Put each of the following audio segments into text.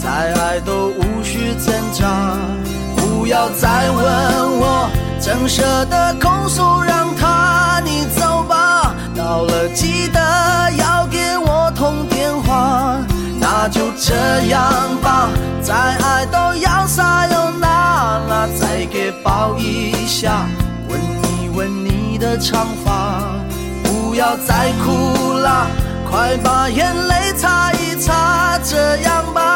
再爱都无需挣扎，不要再问我，怎舍得控诉，让他你走吧。到了记得要给我通电话。那就这样吧，再爱都要撒又那拉，再给抱一下，吻一吻你的长发，不要再哭了，快把眼泪擦一擦，这样吧，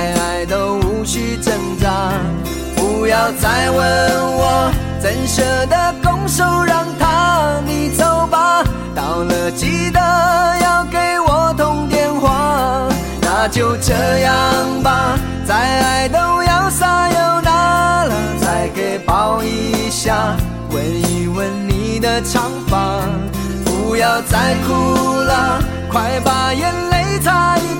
再爱都无需挣扎，不要再问我，怎舍得拱手让他你走吧。到了记得要给我通电话，那就这样吧。再爱都要撒又那了，再给抱一下，吻一吻你的长发，不要再哭了，快把眼泪擦一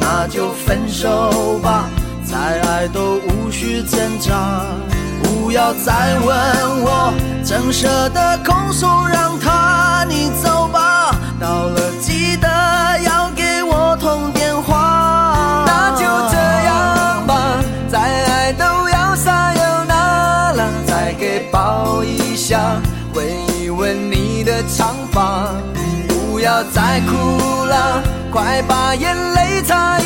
那就分手吧。再爱都无需挣扎，不要再问我，怎舍得空手，让他你走吧。到了记得要给我通电话。那就这样吧，再爱都要撒又那拉，再给抱一下，吻一吻你的长发。不要再哭了，快把眼泪擦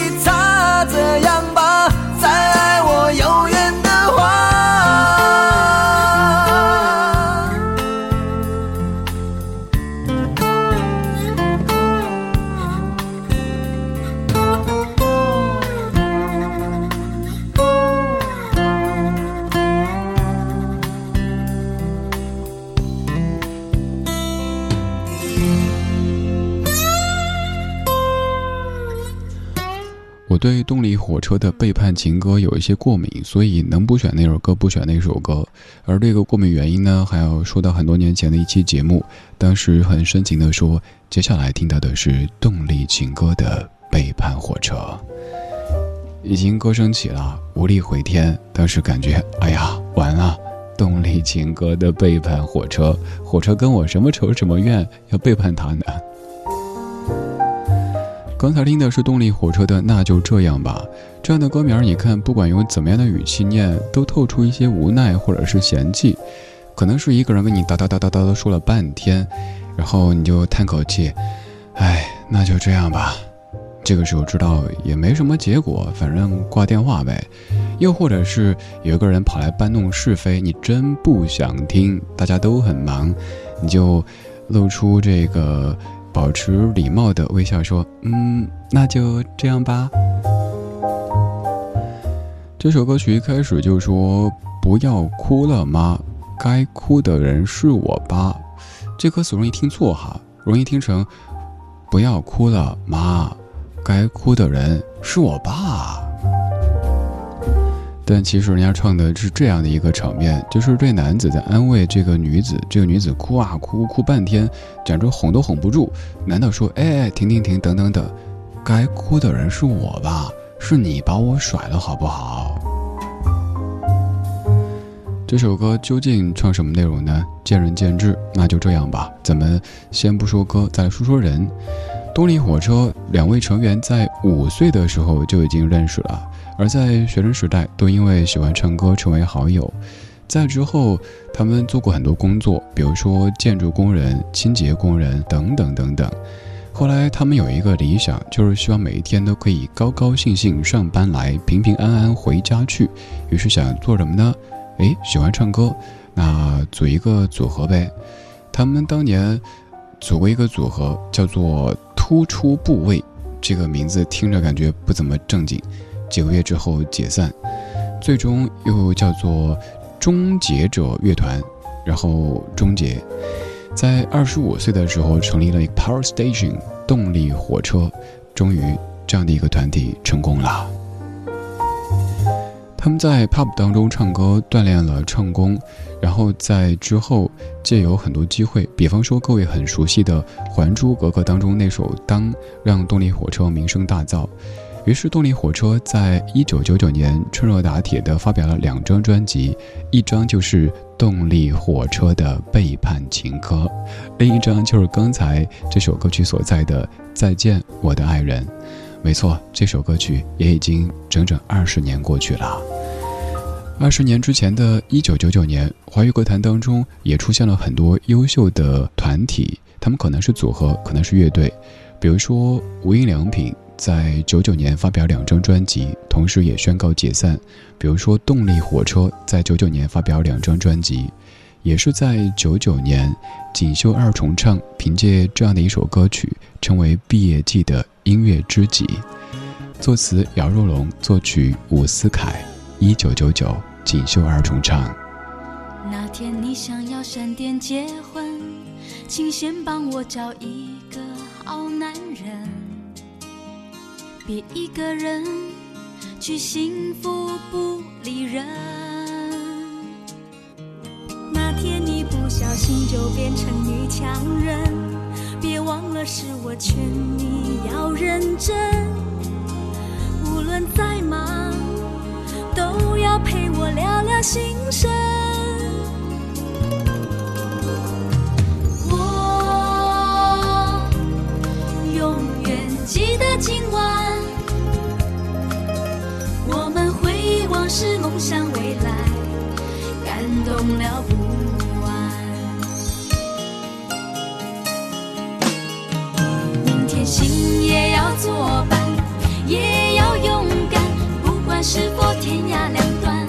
对动力火车的背叛情歌有一些过敏，所以能不选那首歌不选那首歌。而这个过敏原因呢，还要说到很多年前的一期节目，当时很深情的说，接下来听到的是动力情歌的背叛火车，已经歌声起了，无力回天。当时感觉，哎呀，完了，动力情歌的背叛火车，火车跟我什么仇什么怨，要背叛他呢？刚才听的是动力火车的《那就这样吧》，这样的歌名，你看，不管用怎么样的语气念，都透出一些无奈或者是嫌弃。可能是一个人跟你叨叨叨叨叨的说了半天，然后你就叹口气，哎，那就这样吧。这个时候知道也没什么结果，反正挂电话呗。又或者是有一个人跑来搬弄是非，你真不想听，大家都很忙，你就露出这个。保持礼貌的微笑说：“嗯，那就这样吧。”这首歌曲一开始就说：“不要哭了吗？该哭的人是我吧？”这歌词容易听错哈，容易听成“不要哭了妈，该哭的人是我爸。”但其实人家唱的是这样的一个场面，就是这男子在安慰这个女子，这个女子哭啊哭哭半天，简直哄都哄不住。男的说：“哎哎，停停停，等等等，该哭的人是我吧？是你把我甩了，好不好？”这首歌究竟唱什么内容呢？见仁见智，那就这样吧。咱们先不说歌，再来说说人。动力火车两位成员在五岁的时候就已经认识了。而在学生时代，都因为喜欢唱歌成为好友。在之后，他们做过很多工作，比如说建筑工人、清洁工人等等等等。后来，他们有一个理想，就是希望每一天都可以高高兴兴上班来，平平安安回家去。于是想做什么呢？诶，喜欢唱歌，那组一个组合呗。他们当年组过一个组合，叫做“突出部位”，这个名字听着感觉不怎么正经。几个月之后解散，最终又叫做终结者乐团，然后终结。在二十五岁的时候成立了 Power Station 动力火车，终于这样的一个团体成功了。他们在 pub 当中唱歌，锻炼了唱功，然后在之后借有很多机会，比方说各位很熟悉的《还珠格格》当中那首《当》，让动力火车名声大噪。于是，动力火车在一九九九年趁热打铁地发表了两张专辑，一张就是动力火车的背叛情歌，另一张就是刚才这首歌曲所在的《再见我的爱人》。没错，这首歌曲也已经整整二十年过去了。二十年之前的一九九九年，华语歌坛当中也出现了很多优秀的团体，他们可能是组合，可能是乐队，比如说无印良品。在九九年发表两张专辑，同时也宣告解散。比如说，动力火车在九九年发表两张专辑，也是在九九年，锦绣二重唱凭借这样的一首歌曲，成为毕业季的音乐知己。作词姚若龙，作曲伍思凯。一九九九，锦绣二重唱。那天你想要闪电结婚，请先帮我找一个好男人。别一个人去幸福不理人。那天你不小心就变成女强人，别忘了是我劝你要认真。无论再忙，都要陪我聊聊心声。我永远记得今晚。是梦想未来，感动了不完。明天心也要作伴，也要勇敢，不管是否天涯两端。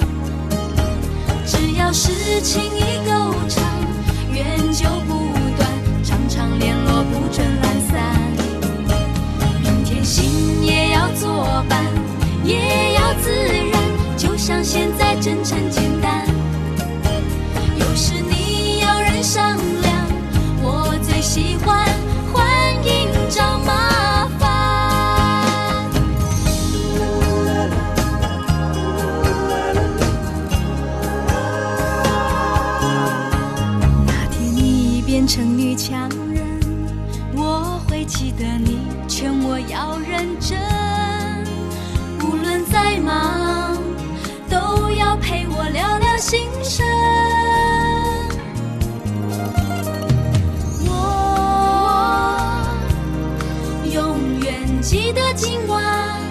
只要是情意够长，真诚简单，有事你要人商量，我最喜欢欢迎找麻烦。那天你已变成女强人，我会记得你劝我要认真，无论再忙。心声。我永远记得今晚，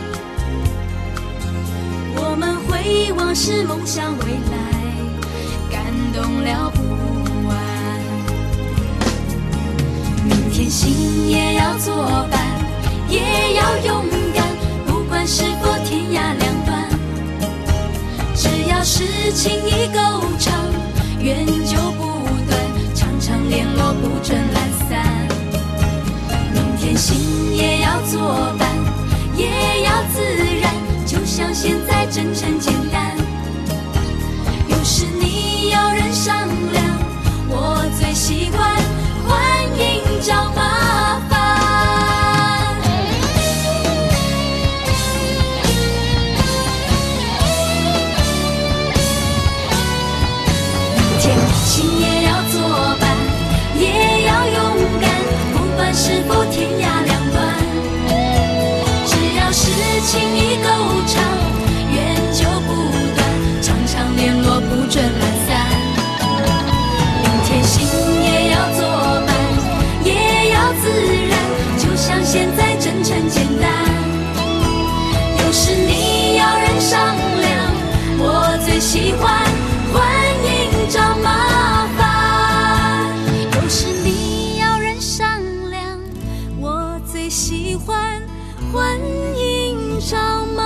我们回忆往事，梦想未来，感动了不完。明天心也要作伴，也要勇敢，不管是只要是情已够长，缘就不断，常常联络不准懒散。明天心也要作伴，也要自然，就像现在真诚简单。现在真诚简单。有时你要人商量，我最喜欢欢迎找麻烦。有时你要人商量，我最喜欢欢迎找麻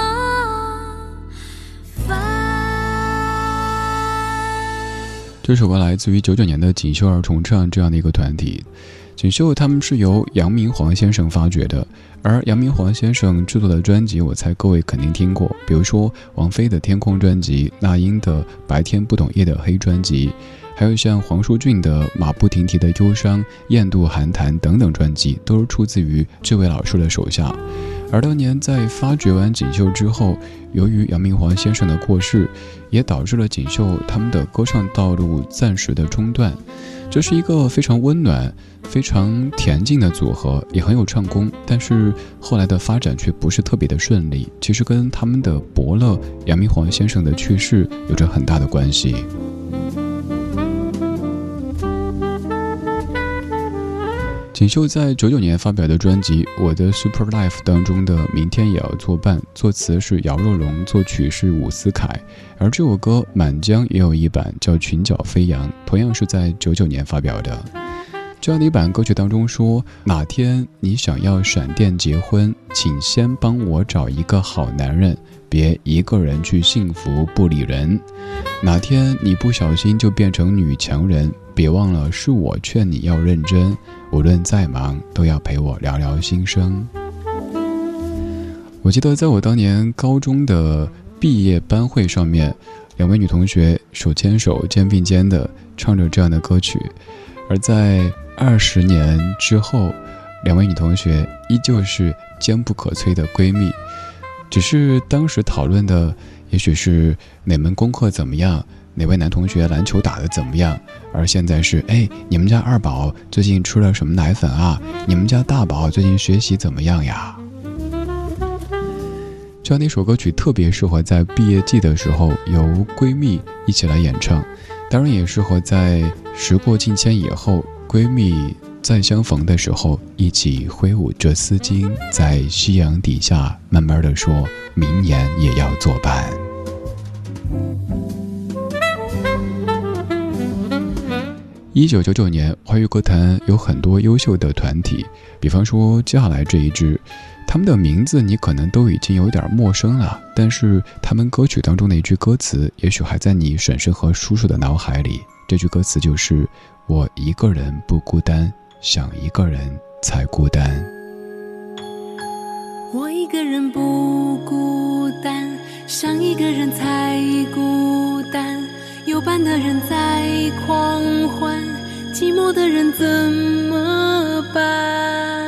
烦。这首歌来自于九九年的锦绣儿重唱这样的一个团体。锦绣他们是由杨明煌先生发掘的，而杨明煌先生制作的专辑，我猜各位肯定听过，比如说王菲的《天空》专辑、那英的《白天不懂夜的黑》专辑，还有像黄舒骏的《马不停蹄的忧伤》、《雁渡寒潭》等等专辑，都是出自于这位老师的手下。而当年在发掘完锦绣之后，由于杨明煌先生的过世，也导致了锦绣他们的歌唱道路暂时的中断。这是一个非常温暖、非常恬静的组合，也很有唱功，但是后来的发展却不是特别的顺利。其实跟他们的伯乐杨明煌先生的去世有着很大的关系。锦绣在九九年发表的专辑《我的 Super Life》当中的《明天也要作伴》，作词是姚若龙，作曲是伍思凯。而这首歌《满江》也有一版叫《裙角飞扬》，同样是在九九年发表的。这样的一版歌曲当中说：“哪天你想要闪电结婚，请先帮我找一个好男人，别一个人去幸福不理人。哪天你不小心就变成女强人，别忘了是我劝你要认真。”无论再忙，都要陪我聊聊心声。我记得在我当年高中的毕业班会上面，两位女同学手牵手、肩并肩的唱着这样的歌曲，而在二十年之后，两位女同学依旧是坚不可摧的闺蜜，只是当时讨论的也许是哪门功课怎么样。哪位男同学篮球打得怎么样？而现在是，哎，你们家二宝最近吃了什么奶粉啊？你们家大宝最近学习怎么样呀？这样的一首歌曲特别适合在毕业季的时候由闺蜜一起来演唱，当然也适合在时过境迁以后，闺蜜再相逢的时候一起挥舞着丝巾，在夕阳底下慢慢的说，明年也要作伴。一九九九年，华语歌坛有很多优秀的团体，比方说接下来这一支，他们的名字你可能都已经有点陌生了，但是他们歌曲当中的一句歌词，也许还在你婶婶和叔叔的脑海里。这句歌词就是“我一个人不孤单，想一个人才孤单”。我一个人不孤单，想一个人才孤单。有伴的人在狂欢，寂寞的人怎么办？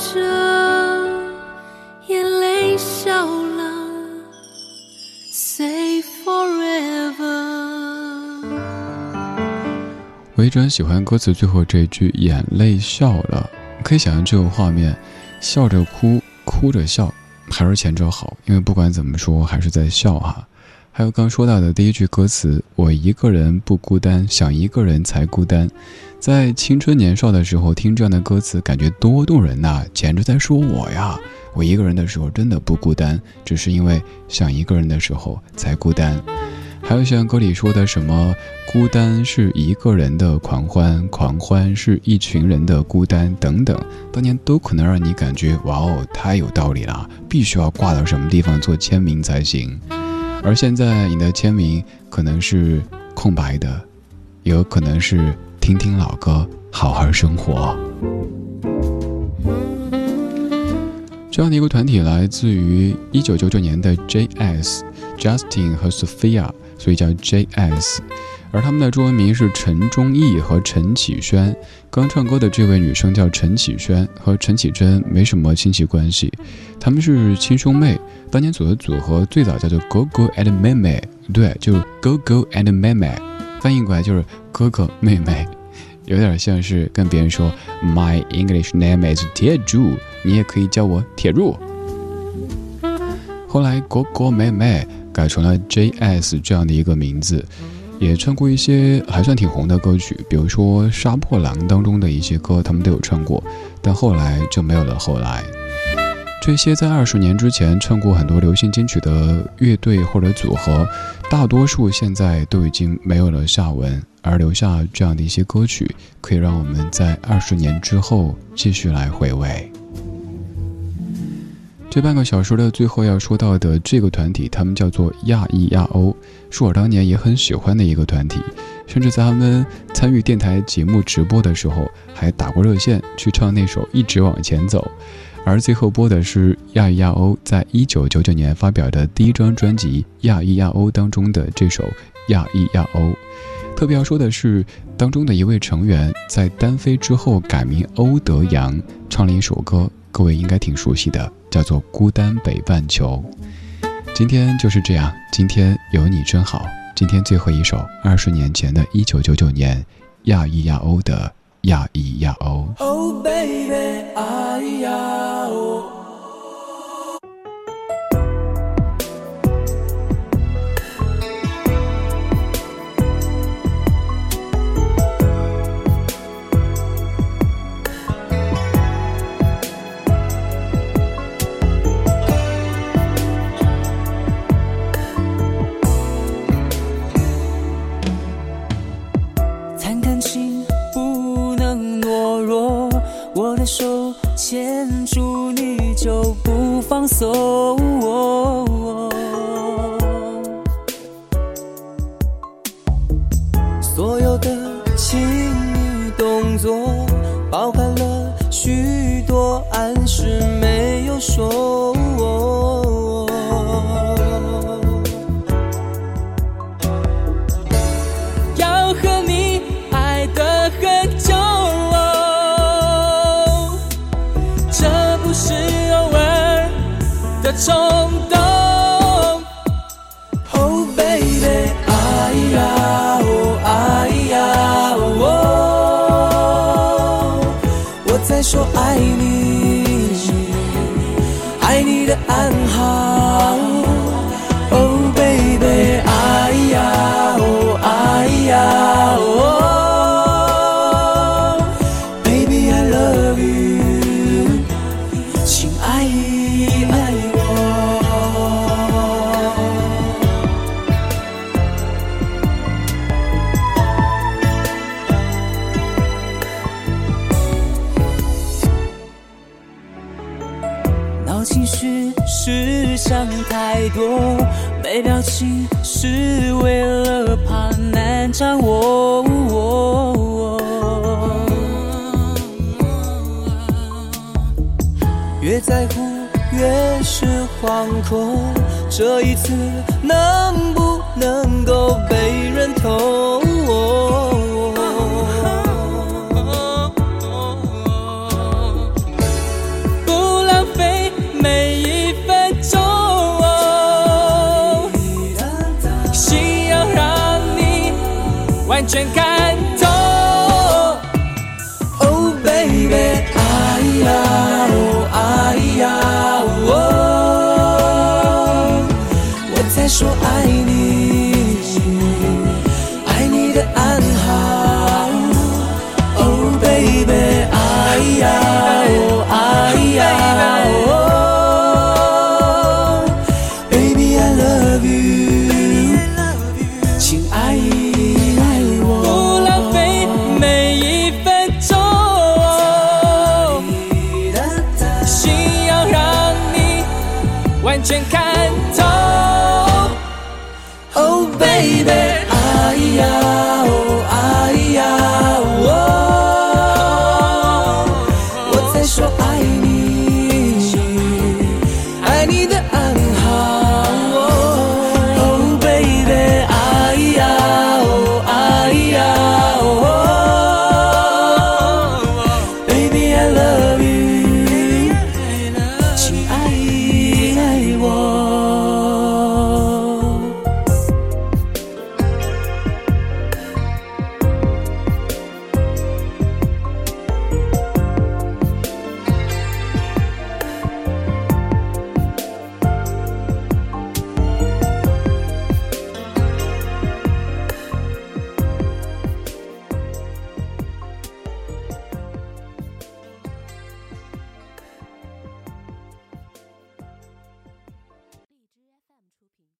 着，眼泪笑了，Say forever。我一直很喜欢歌词最后这一句“眼泪笑了”，可以想象这个画面，笑着哭，哭着笑，还是前者好，因为不管怎么说，还是在笑哈。还有刚说到的第一句歌词：“我一个人不孤单，想一个人才孤单。”在青春年少的时候听这样的歌词，感觉多动人呐、简直在说我呀！我一个人的时候真的不孤单，只是因为想一个人的时候才孤单。还有像歌里说的什么“孤单是一个人的狂欢，狂欢是一群人的孤单”等等，当年都可能让你感觉哇哦，太有道理了，必须要挂到什么地方做签名才行。而现在你的签名可能是空白的，也有可能是听听老歌，好好生活。这样的一个团体来自于一九九九年的 J.S. Justin 和 Sophia，所以叫 J.S. 而他们的中文名是陈忠义和陈启轩。刚唱歌的这位女生叫陈启轩，和陈绮贞没什么亲戚关系，他们是亲兄妹。当年组的组合最早叫做 Go Go and 妹妹，对，就 Go Go and 妹妹，翻译过来就是哥哥妹妹。有点像是跟别人说 My English name is 铁柱，你也可以叫我铁柱。后来哥哥妹妹改成了 J.S 这样的一个名字，也唱过一些还算挺红的歌曲，比如说《杀破狼》当中的一些歌，他们都有唱过，但后来就没有了。后来，这些在二十年之前唱过很多流行金曲的乐队或者组合，大多数现在都已经没有了下文。而留下这样的一些歌曲，可以让我们在二十年之后继续来回味。这半个小时的最后要说到的这个团体，他们叫做亚裔亚欧，是我当年也很喜欢的一个团体，甚至在他们参与电台节目直播的时候，还打过热线去唱那首《一直往前走》。而最后播的是亚裔亚欧在一九九九年发表的第一张专辑《亚裔亚欧》当中的这首《亚裔亚欧》。特别要说的是，当中的一位成员在单飞之后改名欧德阳，唱了一首歌，各位应该挺熟悉的，叫做《孤单北半球》。今天就是这样，今天有你真好。今天最后一首，二十年前的一九九九年，亚裔亚欧的亚裔亚欧。Baby, So. 是想太多没表情是为了怕难掌握越在乎越是惶恐这一次能不能够被认同？全感动，Oh baby，哎呀哦，哎呀哦，我在说爱。